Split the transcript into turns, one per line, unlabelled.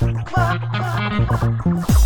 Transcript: Bye. Bye.